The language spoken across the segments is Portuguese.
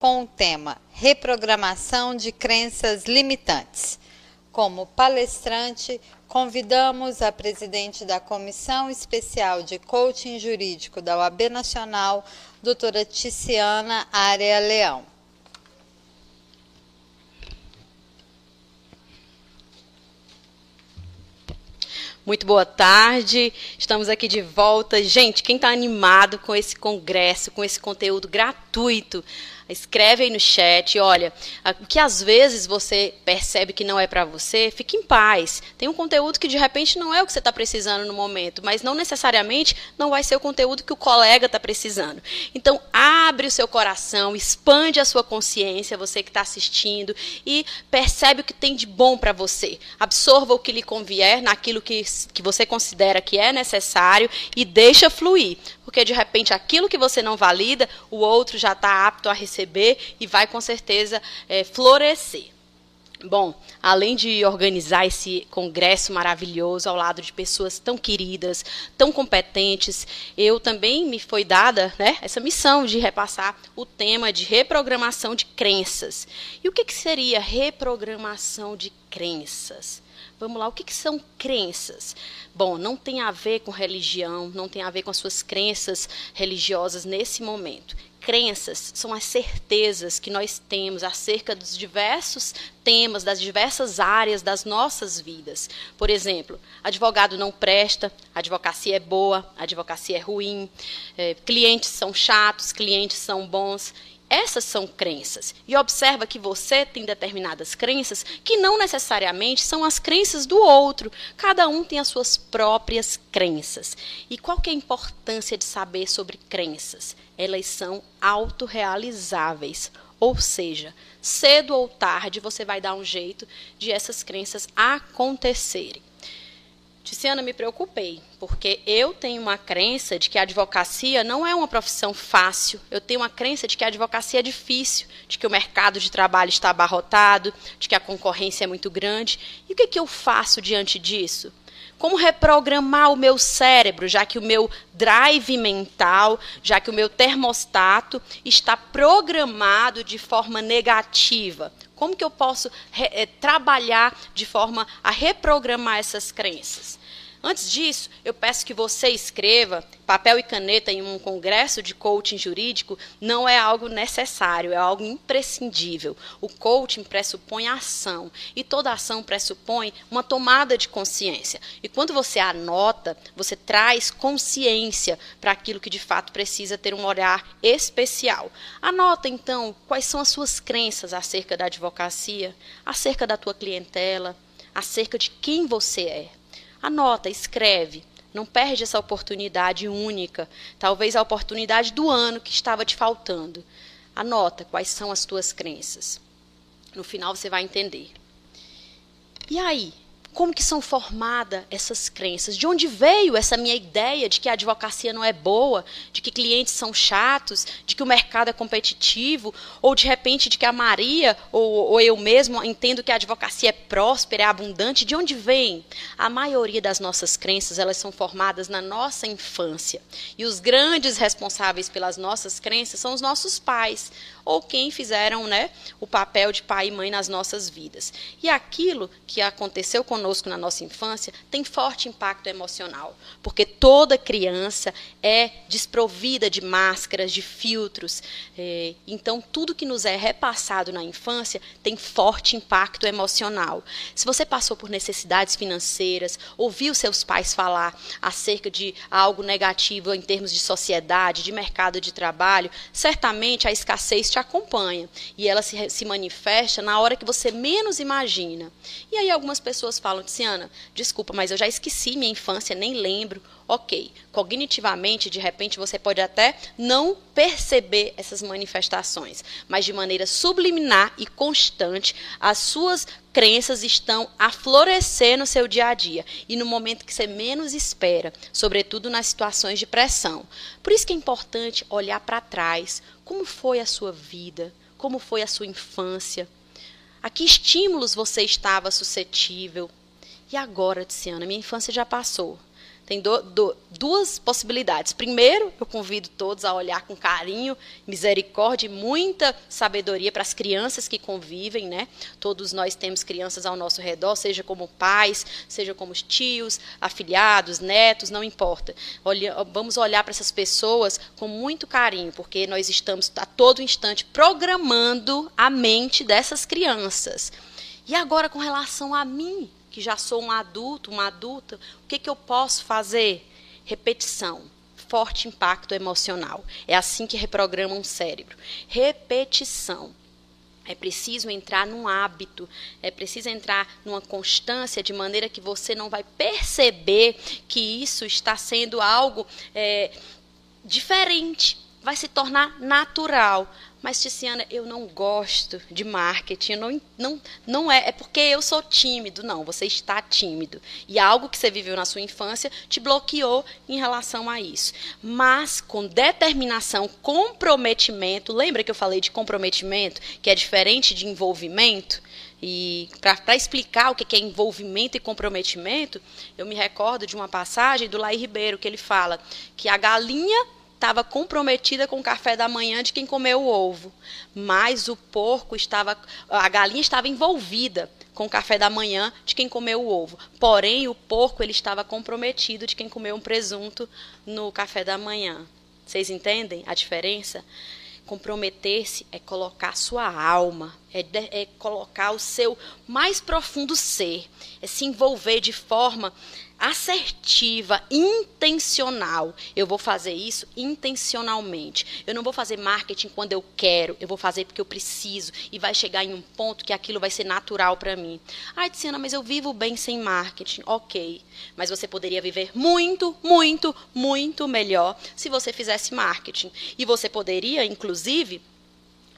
com o tema Reprogramação de Crenças Limitantes. Como palestrante, convidamos a presidente da Comissão Especial de Coaching Jurídico da OAB Nacional, doutora Ticiana Área Leão. Muito boa tarde, estamos aqui de volta. Gente, quem está animado com esse congresso, com esse conteúdo gratuito, Escreve aí no chat, olha, o que às vezes você percebe que não é para você, fique em paz. Tem um conteúdo que de repente não é o que você está precisando no momento, mas não necessariamente não vai ser o conteúdo que o colega está precisando. Então, abre o seu coração, expande a sua consciência, você que está assistindo, e percebe o que tem de bom para você. Absorva o que lhe convier naquilo que, que você considera que é necessário e deixa fluir porque de repente aquilo que você não valida, o outro já está apto a receber e vai com certeza é, florescer. Bom, além de organizar esse congresso maravilhoso ao lado de pessoas tão queridas, tão competentes, eu também me foi dada né, essa missão de repassar o tema de reprogramação de crenças. E o que, que seria reprogramação de crenças? Vamos lá, o que, que, são crenças? Bom, não tem a ver com religião, não tem a ver com as suas crenças religiosas nesse momento. Crenças são as certezas que nós temos acerca dos diversos temas, das diversas áreas das nossas vidas. Por exemplo, advogado não presta, advocacia é boa, advocacia é ruim, é, clientes são chatos, clientes são bons. Essas são crenças. E observa que você tem determinadas crenças que não necessariamente são as crenças do outro. Cada um tem as suas próprias crenças. E qual que é a importância de saber sobre crenças? Elas são autorrealizáveis. Ou seja, cedo ou tarde você vai dar um jeito de essas crenças acontecerem. Ticiana, me preocupei, porque eu tenho uma crença de que a advocacia não é uma profissão fácil. Eu tenho uma crença de que a advocacia é difícil, de que o mercado de trabalho está abarrotado, de que a concorrência é muito grande. E o que, que eu faço diante disso? Como reprogramar o meu cérebro, já que o meu drive mental, já que o meu termostato está programado de forma negativa? Como que eu posso é, trabalhar de forma a reprogramar essas crenças? Antes disso, eu peço que você escreva papel e caneta em um congresso de coaching jurídico não é algo necessário, é algo imprescindível. O coaching pressupõe ação e toda ação pressupõe uma tomada de consciência. E quando você anota, você traz consciência para aquilo que de fato precisa ter um olhar especial. Anota então quais são as suas crenças acerca da advocacia, acerca da tua clientela, acerca de quem você é. Anota, escreve. Não perde essa oportunidade única, talvez a oportunidade do ano que estava te faltando. Anota quais são as tuas crenças. No final você vai entender. E aí, como que são formadas essas crenças? De onde veio essa minha ideia de que a advocacia não é boa, de que clientes são chatos, de que o mercado é competitivo, ou de repente de que a Maria ou, ou eu mesmo entendo que a advocacia é próspera, é abundante? De onde vem? A maioria das nossas crenças elas são formadas na nossa infância e os grandes responsáveis pelas nossas crenças são os nossos pais ou quem fizeram né, o papel de pai e mãe nas nossas vidas. E aquilo que aconteceu conosco na nossa infância tem forte impacto emocional, porque toda criança é desprovida de máscaras, de filtros. É, então, tudo que nos é repassado na infância tem forte impacto emocional. Se você passou por necessidades financeiras, ouviu seus pais falar acerca de algo negativo em termos de sociedade, de mercado de trabalho, certamente a escassez te acompanha e ela se, se manifesta na hora que você menos imagina. E aí algumas pessoas falam, Tiziana, desculpa, mas eu já esqueci minha infância, nem lembro. Ok, cognitivamente, de repente, você pode até não perceber essas manifestações, mas de maneira subliminar e constante, as suas crenças estão a florescer no seu dia a dia e no momento que você menos espera, sobretudo nas situações de pressão. Por isso que é importante olhar para trás, como foi a sua vida, como foi a sua infância, a que estímulos você estava suscetível. E agora, Tiziana, minha infância já passou. Tem do, do, duas possibilidades. Primeiro, eu convido todos a olhar com carinho, misericórdia e muita sabedoria para as crianças que convivem, né? Todos nós temos crianças ao nosso redor, seja como pais, seja como tios, afiliados, netos, não importa. Olha, vamos olhar para essas pessoas com muito carinho, porque nós estamos a todo instante programando a mente dessas crianças. E agora com relação a mim, que já sou um adulto, uma adulta, o que, que eu posso fazer? Repetição. Forte impacto emocional. É assim que reprograma um cérebro. Repetição. É preciso entrar num hábito, é preciso entrar numa constância de maneira que você não vai perceber que isso está sendo algo é, diferente, vai se tornar natural. Mas, Tiziana, eu não gosto de marketing. Não, não, não é, é porque eu sou tímido. Não, você está tímido. E algo que você viveu na sua infância te bloqueou em relação a isso. Mas com determinação, comprometimento. Lembra que eu falei de comprometimento, que é diferente de envolvimento? E para explicar o que é envolvimento e comprometimento, eu me recordo de uma passagem do Lai Ribeiro, que ele fala que a galinha estava comprometida com o café da manhã de quem comeu o ovo, mas o porco estava, a galinha estava envolvida com o café da manhã de quem comeu o ovo. Porém, o porco ele estava comprometido de quem comeu um presunto no café da manhã. Vocês entendem a diferença? Comprometer-se é colocar sua alma, é, é, colocar o seu mais profundo ser, é se envolver de forma assertiva, intencional. Eu vou fazer isso intencionalmente. Eu não vou fazer marketing quando eu quero, eu vou fazer porque eu preciso e vai chegar em um ponto que aquilo vai ser natural para mim. Ai, Tiziana, mas eu vivo bem sem marketing. OK. Mas você poderia viver muito, muito, muito melhor se você fizesse marketing. E você poderia, inclusive,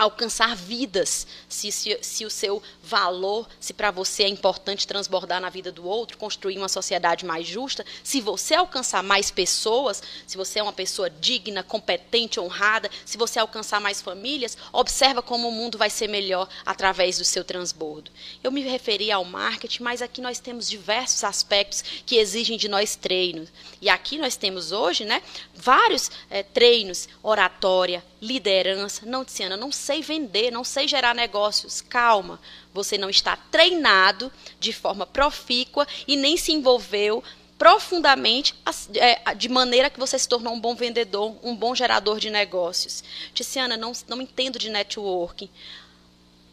alcançar vidas, se, se, se, o seu valor, se para você é importante transbordar na vida do outro, construir uma sociedade mais justa, se você alcançar mais pessoas, se você é uma pessoa digna, competente, honrada, se você alcançar mais famílias, observa como o mundo vai ser melhor através do seu transbordo. Eu me referi ao marketing, mas aqui nós temos diversos aspectos que exigem de nós treinos. E aqui nós temos hoje, né, vários é, treinos, oratória, liderança. Não, Tiziana, não sei vender, não sei gerar negócios. Calma, você não está treinado de forma profícua e nem se envolveu profundamente é, de maneira que você se tornou um bom vendedor, um bom gerador de negócios. Tiziana, não, não entendo de networking.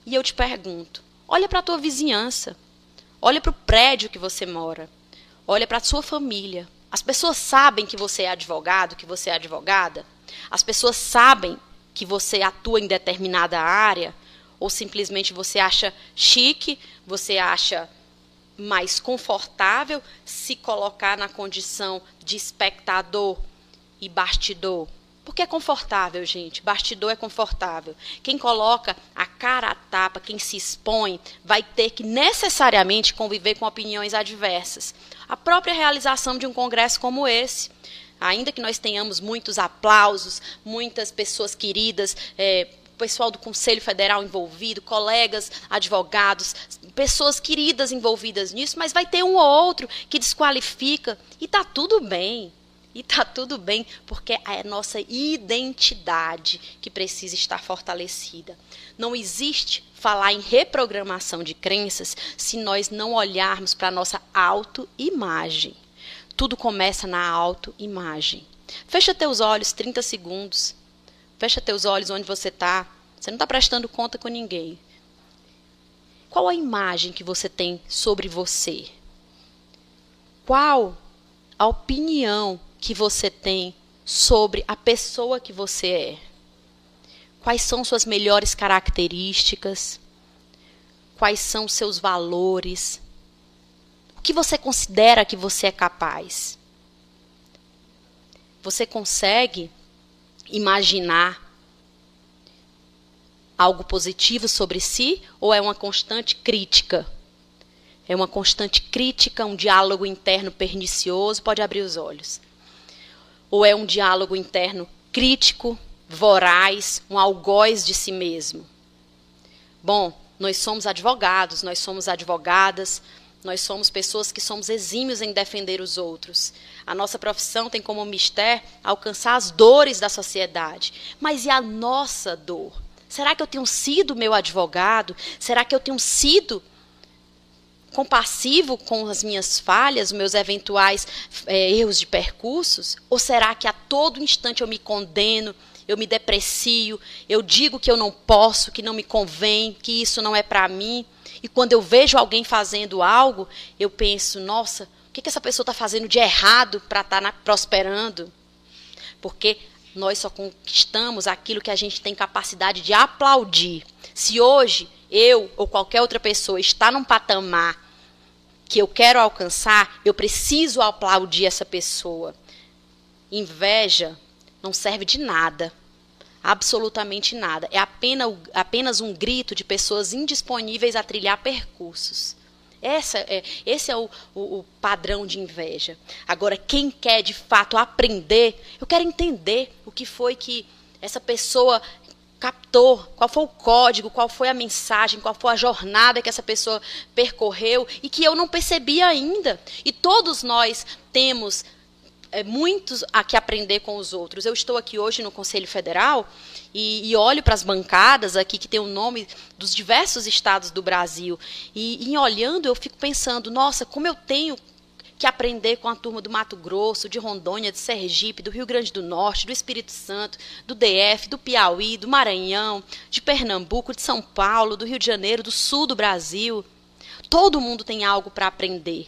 E eu te pergunto, olha para a tua vizinhança, olha para o prédio que você mora, olha para a sua família. As pessoas sabem que você é advogado, que você é advogada? As pessoas sabem que você atua em determinada área ou simplesmente você acha chique, você acha mais confortável se colocar na condição de espectador e bastidor? Porque é confortável, gente. Bastidor é confortável. Quem coloca a cara a tapa, quem se expõe, vai ter que necessariamente conviver com opiniões adversas. A própria realização de um congresso como esse Ainda que nós tenhamos muitos aplausos, muitas pessoas queridas, é, pessoal do Conselho Federal envolvido, colegas, advogados, pessoas queridas envolvidas nisso, mas vai ter um ou outro que desqualifica e está tudo bem. E está tudo bem, porque é a nossa identidade que precisa estar fortalecida. Não existe falar em reprogramação de crenças se nós não olharmos para a nossa autoimagem tudo começa na autoimagem. Fecha teus olhos 30 segundos. Fecha teus olhos onde você está. Você não está prestando conta com ninguém. Qual a imagem que você tem sobre você? Qual a opinião que você tem sobre a pessoa que você é? Quais são suas melhores características? Quais são seus valores? Que você considera que você é capaz? Você consegue imaginar algo positivo sobre si ou é uma constante crítica? É uma constante crítica, um diálogo interno pernicioso, pode abrir os olhos. Ou é um diálogo interno crítico, voraz, um algoz de si mesmo? Bom, nós somos advogados, nós somos advogadas, Nós somos pessoas que somos exímios em defender os outros. A nossa profissão tem como mistério alcançar as dores da sociedade. Mas e a nossa dor? Será que eu tenho sido meu advogado? Será que eu tenho sido compassivo com as minhas falhas, meus eventuais é, erros de percursos? Ou será que a todo instante eu me condeno, eu me deprecio, eu digo que eu não posso, que não me convém, que isso não é para mim? E quando eu vejo alguém fazendo algo, eu penso, nossa, o que, que essa pessoa está fazendo de errado para estar tá prosperando? Porque nós só conquistamos aquilo que a gente tem capacidade de aplaudir. Se hoje eu ou qualquer outra pessoa está num patamar que eu quero alcançar, eu preciso aplaudir essa pessoa. Inveja não serve de nada. Absolutamente nada. É apenas, um grito de pessoas indisponíveis a trilhar percursos. Essa é, esse é o, o, o, padrão de inveja. Agora, quem quer de fato aprender, eu quero entender o que foi que essa pessoa captou, qual foi o código, qual foi a mensagem, qual foi a jornada que essa pessoa percorreu e que eu não percebi ainda. E todos nós temos é, muitos a que aprender com os outros. Eu estou aqui hoje no Conselho Federal e, e olho para as bancadas aqui que tem o nome dos diversos estados do Brasil. E em olhando, eu fico pensando, nossa, como eu tenho que aprender com a turma do Mato Grosso, de Rondônia, de Sergipe, do Rio Grande do Norte, do Espírito Santo, do DF, do Piauí, do Maranhão, de Pernambuco, de São Paulo, do Rio de Janeiro, do sul do Brasil. Todo mundo tem algo para aprender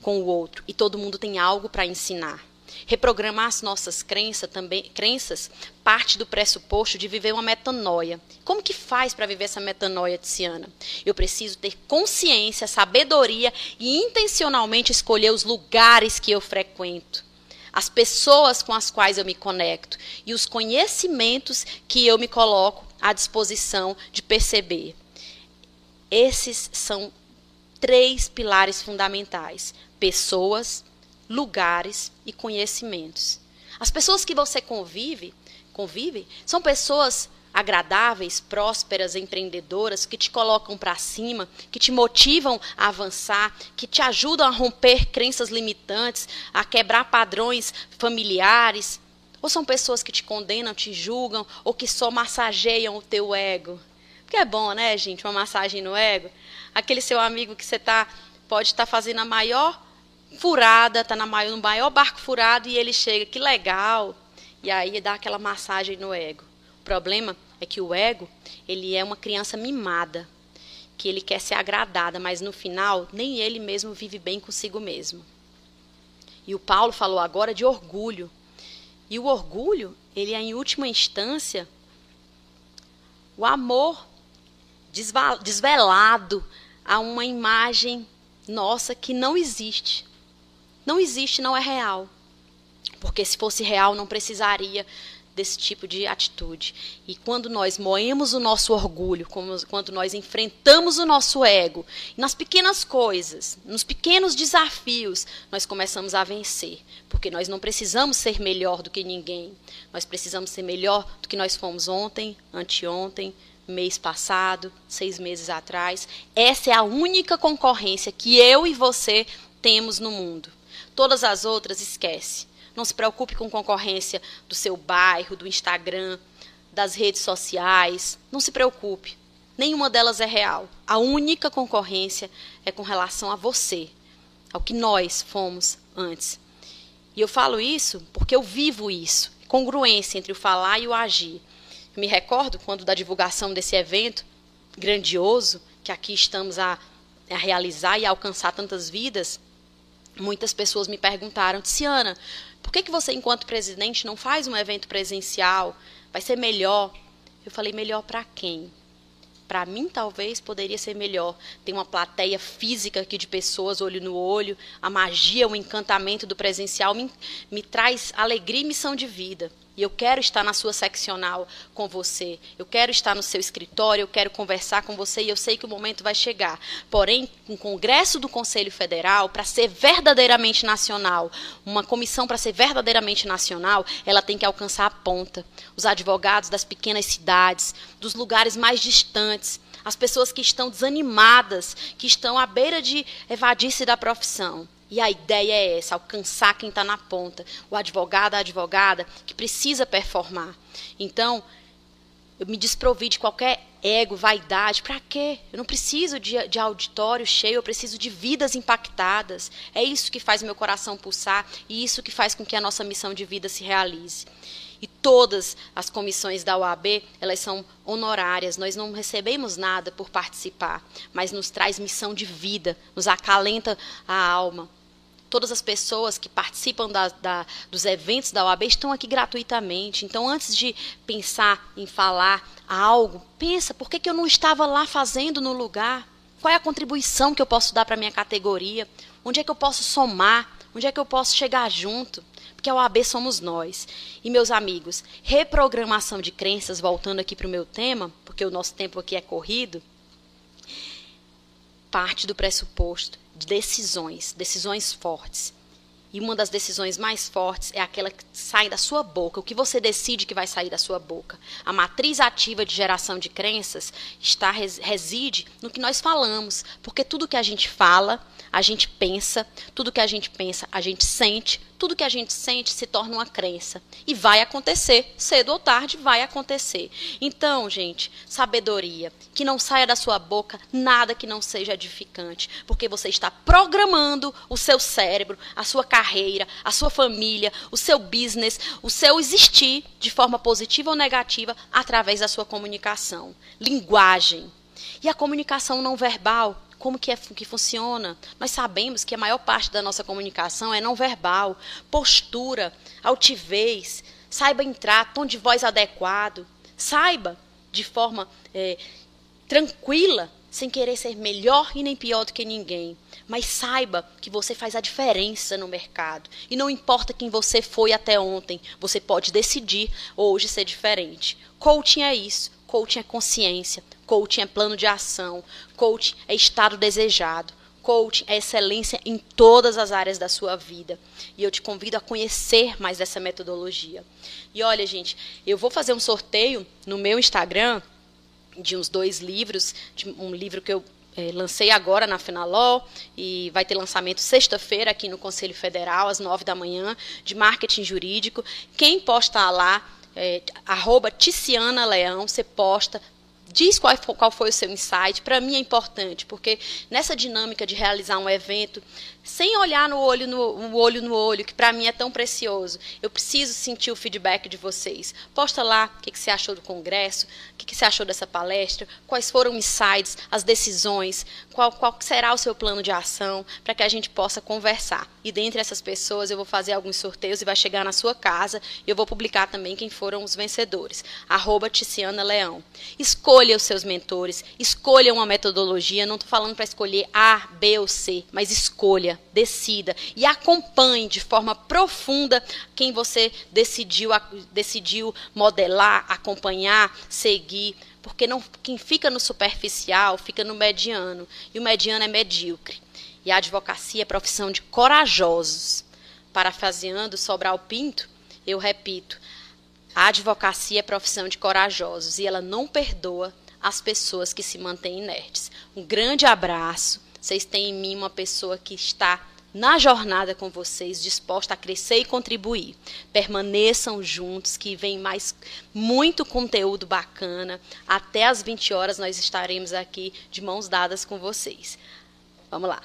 com o outro e todo mundo tem algo para ensinar. Reprogramar as nossas crenças também, crenças parte do pressuposto de viver uma metanoia. Como que faz para viver essa metanoia, Tiziana? Eu preciso ter consciência, sabedoria e intencionalmente escolher os lugares que eu frequento as pessoas com as quais eu me conecto e os conhecimentos que eu me coloco à disposição de perceber. Esses são três pilares fundamentais: pessoas, lugares e conhecimentos. As pessoas que você convive, convive, são pessoas agradáveis, prósperas, empreendedoras, que te colocam para cima, que te motivam a avançar, que te ajudam a romper crenças limitantes, a quebrar padrões familiares. Ou são pessoas que te condenam, te julgam, ou que só massageiam o teu ego. Porque é bom, né, gente, uma massagem no ego. Aquele seu amigo que você tá, pode estar tá fazendo a maior furada, tá maior, no maior barco furado e ele chega, que legal. E aí dá aquela massagem no ego. O problema é que o ego, ele é uma criança mimada, que ele quer ser agradada, mas no final nem ele mesmo vive bem consigo mesmo. E o Paulo falou agora de orgulho. E o orgulho, ele é em última instância o amor desvelado a uma imagem nossa que não existe não existe, não é real. Porque se fosse real, não precisaria desse tipo de atitude. E quando nós moemos o nosso orgulho, quando nós enfrentamos o nosso ego, nas pequenas coisas, nos pequenos desafios, nós começamos a vencer. Porque nós não precisamos ser melhor do que ninguém. Nós precisamos ser melhor do que nós fomos ontem, anteontem, mês passado, seis meses atrás. Essa é a única concorrência que eu e você temos no mundo. Todas as outras, esquece. Não se preocupe com concorrência do seu bairro, do Instagram, das redes sociais. Não se preocupe. Nenhuma delas é real. A única concorrência é com relação a você, ao que nós fomos antes. E eu falo isso porque eu vivo isso. Congruência entre o falar e o agir. Eu me recordo quando da divulgação desse evento grandioso que aqui estamos a, a realizar e a alcançar tantas vidas, muitas pessoas me perguntaram, Tiziana, por que, que você, enquanto presidente, não faz um evento presencial? Vai ser melhor. Eu falei, melhor para quem? Para mim, talvez, poderia ser melhor. Tem uma plateia física aqui de pessoas, olho no olho. A magia, o encantamento do presencial me, me traz alegria e missão de vida. E eu quero estar na sua seccional com você. Eu quero estar no seu escritório, eu quero conversar com você e eu sei que o momento vai chegar. Porém, um congresso do Conselho Federal, para ser verdadeiramente nacional, uma comissão para ser verdadeiramente nacional, ela tem que alcançar a ponta. Os advogados das pequenas cidades, dos lugares mais distantes, as pessoas que estão desanimadas, que estão à beira de evadir-se da profissão. E a ideia é essa: alcançar quem está na ponta, o advogado, a advogada, que precisa performar. Então, eu me desprovi de qualquer ego, vaidade. Para quê? Eu não preciso de, de, auditório cheio, eu preciso de vidas impactadas. É isso que faz meu coração pulsar e isso que faz com que a nossa missão de vida se realize. E todas as comissões da OAB, elas são honorárias, nós não recebemos nada por participar, mas nos traz missão de vida, nos acalenta a alma todas as pessoas que participam da, da, dos eventos da OAB estão aqui gratuitamente. Então, antes de pensar em falar algo, pensa, por que, que eu não estava lá fazendo no lugar? Qual é a contribuição que eu posso dar para a minha categoria? Onde é que eu posso somar? Onde é que eu posso chegar junto? Porque a OAB somos nós. E, meus amigos, reprogramação de crenças, voltando aqui para o meu tema, porque o nosso tempo aqui é corrido, parte do pressuposto decisões, decisões fortes. E uma das decisões mais fortes é aquela que sai da sua boca, o que você decide que vai sair da sua boca. A matriz ativa de geração de crenças está reside no que nós falamos, porque tudo que a gente fala, a gente pensa, tudo que a gente pensa, a gente sente, tudo que a gente sente se torna uma crença. E vai acontecer, cedo ou tarde vai acontecer. Então, gente, sabedoria, que não saia da sua boca nada que não seja edificante, porque você está programando o seu cérebro, a sua carreira, a sua família, o seu business, o seu existir de forma positiva ou negativa através da sua comunicação. Linguagem. E a comunicação não verbal como que, é, que funciona. Nós sabemos que a maior parte da nossa comunicação é não verbal, postura, altivez, saiba entrar, tom de voz adequado, saiba de forma é, tranquila, sem querer ser melhor e nem pior do que ninguém. Mas saiba que você faz a diferença no mercado. E não importa quem você foi até ontem, você pode decidir hoje ser diferente. Coaching é isso. Coaching é consciência. Coaching é plano de ação. Coaching é estado desejado. Coaching é excelência em todas as áreas da sua vida. E eu te convido a conhecer mais dessa metodologia. E olha, gente, eu vou fazer um sorteio no meu Instagram de uns dois livros, de um livro que eu é, lancei agora na Finaló e vai ter lançamento sexta-feira aqui no Conselho Federal, às nove da manhã, de marketing jurídico. Quem posta lá, é, arroba Ticiana Leão, você posta, diz qual, qual foi o seu insight. Para mim é importante, porque nessa dinâmica de realizar um evento, sem olhar no olho no, olho no olho, que para mim é tão precioso, eu preciso sentir o feedback de vocês. Posta lá o que, que você achou do congresso, o que, que você achou dessa palestra, quais foram os insights, as decisões, qual, qual será o seu plano de ação, para que a gente possa conversar. E dentre essas pessoas eu vou fazer alguns sorteios e vai chegar na sua casa. E eu vou publicar também quem foram os vencedores. Arroba Ticiana Leão. Escolha os seus mentores, escolha uma metodologia. Não estou falando para escolher A, B ou C, mas escolha decida e acompanhe de forma profunda quem você decidiu, decidiu modelar, acompanhar, seguir, porque não, quem fica no superficial fica no mediano, e o mediano é medíocre. E a advocacia é profissão de corajosos. Parafraseando Sobral Pinto, eu repito, a advocacia é profissão de corajosos e ela não perdoa as pessoas que se mantêm inertes. Um grande abraço vocês têm em mim uma pessoa que está na jornada com vocês, disposta a crescer e contribuir. Permaneçam juntos, que vem mais muito conteúdo bacana. Até às 20 horas nós estaremos aqui de mãos dadas com vocês. Vamos lá.